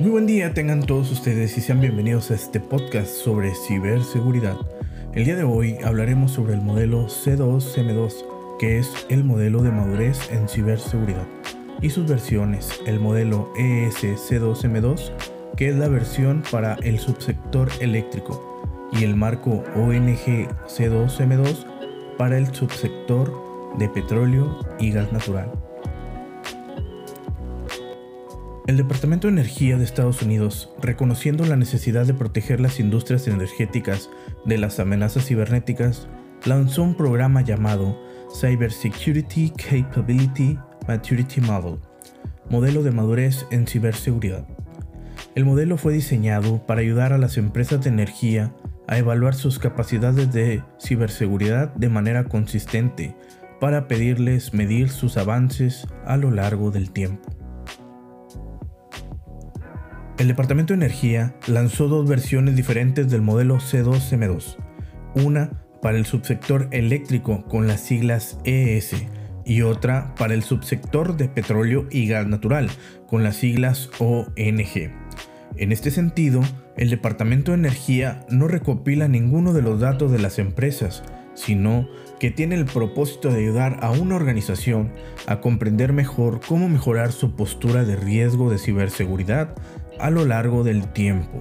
Muy buen día tengan todos ustedes y sean bienvenidos a este podcast sobre ciberseguridad. El día de hoy hablaremos sobre el modelo C2-M2, que es el modelo de madurez en ciberseguridad, y sus versiones, el modelo ES-C2-M2, que es la versión para el subsector eléctrico, y el marco ONG C2-M2 para el subsector de petróleo y gas natural. El Departamento de Energía de Estados Unidos, reconociendo la necesidad de proteger las industrias energéticas de las amenazas cibernéticas, lanzó un programa llamado Cybersecurity Capability Maturity Model, modelo de madurez en ciberseguridad. El modelo fue diseñado para ayudar a las empresas de energía a evaluar sus capacidades de ciberseguridad de manera consistente para pedirles medir sus avances a lo largo del tiempo. El Departamento de Energía lanzó dos versiones diferentes del modelo C2M2, una para el subsector eléctrico con las siglas ES y otra para el subsector de petróleo y gas natural con las siglas ONG. En este sentido, el Departamento de Energía no recopila ninguno de los datos de las empresas, sino que tiene el propósito de ayudar a una organización a comprender mejor cómo mejorar su postura de riesgo de ciberseguridad a lo largo del tiempo.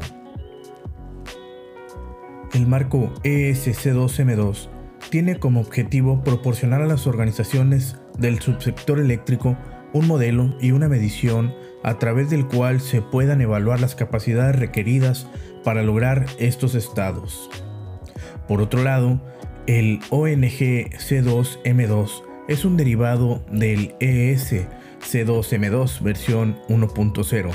El marco ESC2M2 tiene como objetivo proporcionar a las organizaciones del subsector eléctrico un modelo y una medición a través del cual se puedan evaluar las capacidades requeridas para lograr estos estados. Por otro lado, el ONG C2M2 es un derivado del ES C2M2 versión 1.0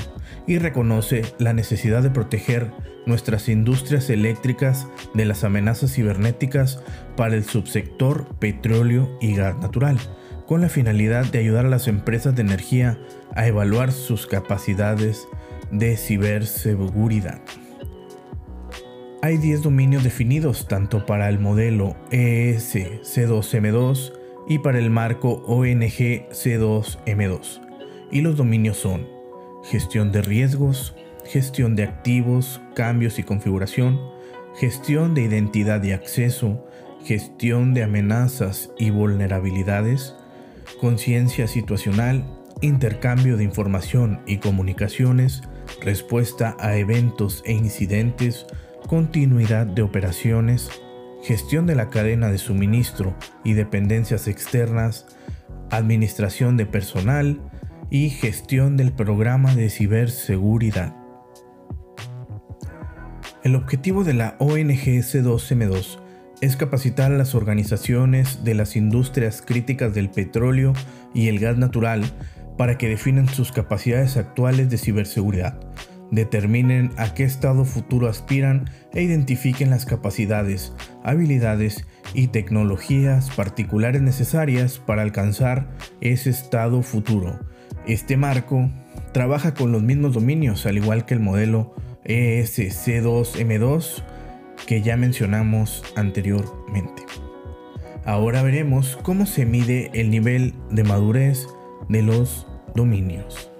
y reconoce la necesidad de proteger nuestras industrias eléctricas de las amenazas cibernéticas para el subsector petróleo y gas natural, con la finalidad de ayudar a las empresas de energía a evaluar sus capacidades de ciberseguridad. Hay 10 dominios definidos tanto para el modelo ES C2M2 y para el marco ONG C2M2. Y los dominios son gestión de riesgos, gestión de activos, cambios y configuración, gestión de identidad y acceso, gestión de amenazas y vulnerabilidades, conciencia situacional, intercambio de información y comunicaciones, respuesta a eventos e incidentes, continuidad de operaciones, gestión de la cadena de suministro y dependencias externas, administración de personal y gestión del programa de ciberseguridad. El objetivo de la ONG C2M2 es capacitar a las organizaciones de las industrias críticas del petróleo y el gas natural para que definan sus capacidades actuales de ciberseguridad determinen a qué estado futuro aspiran e identifiquen las capacidades, habilidades y tecnologías particulares necesarias para alcanzar ese estado futuro. Este marco trabaja con los mismos dominios, al igual que el modelo ESC2M2 que ya mencionamos anteriormente. Ahora veremos cómo se mide el nivel de madurez de los dominios.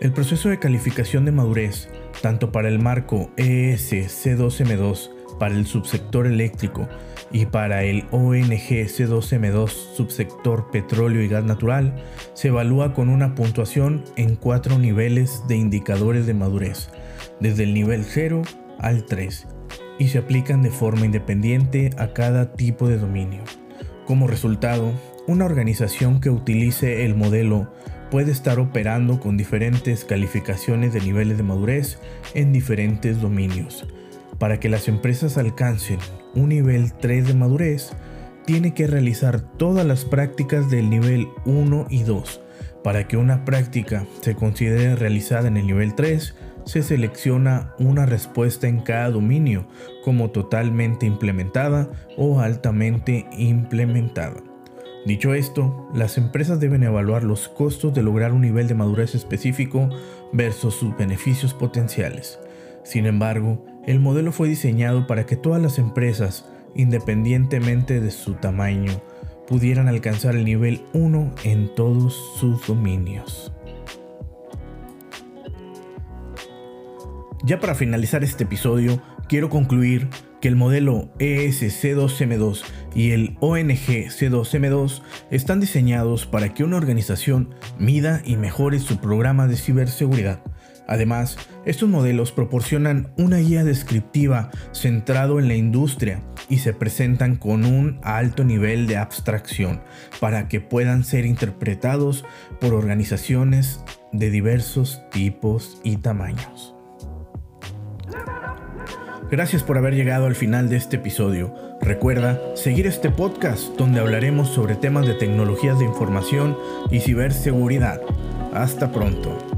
El proceso de calificación de madurez, tanto para el marco ES C2M2 para el subsector eléctrico y para el ONG C2M2 subsector petróleo y gas natural, se evalúa con una puntuación en cuatro niveles de indicadores de madurez, desde el nivel 0 al 3, y se aplican de forma independiente a cada tipo de dominio. Como resultado, una organización que utilice el modelo puede estar operando con diferentes calificaciones de niveles de madurez en diferentes dominios. Para que las empresas alcancen un nivel 3 de madurez, tiene que realizar todas las prácticas del nivel 1 y 2. Para que una práctica se considere realizada en el nivel 3, se selecciona una respuesta en cada dominio como totalmente implementada o altamente implementada. Dicho esto, las empresas deben evaluar los costos de lograr un nivel de madurez específico versus sus beneficios potenciales. Sin embargo, el modelo fue diseñado para que todas las empresas, independientemente de su tamaño, pudieran alcanzar el nivel 1 en todos sus dominios. Ya para finalizar este episodio, quiero concluir que el modelo ESC2M2 y el ONG-C2M2 están diseñados para que una organización mida y mejore su programa de ciberseguridad. Además, estos modelos proporcionan una guía descriptiva centrado en la industria y se presentan con un alto nivel de abstracción para que puedan ser interpretados por organizaciones de diversos tipos y tamaños. Gracias por haber llegado al final de este episodio. Recuerda seguir este podcast donde hablaremos sobre temas de tecnologías de información y ciberseguridad. Hasta pronto.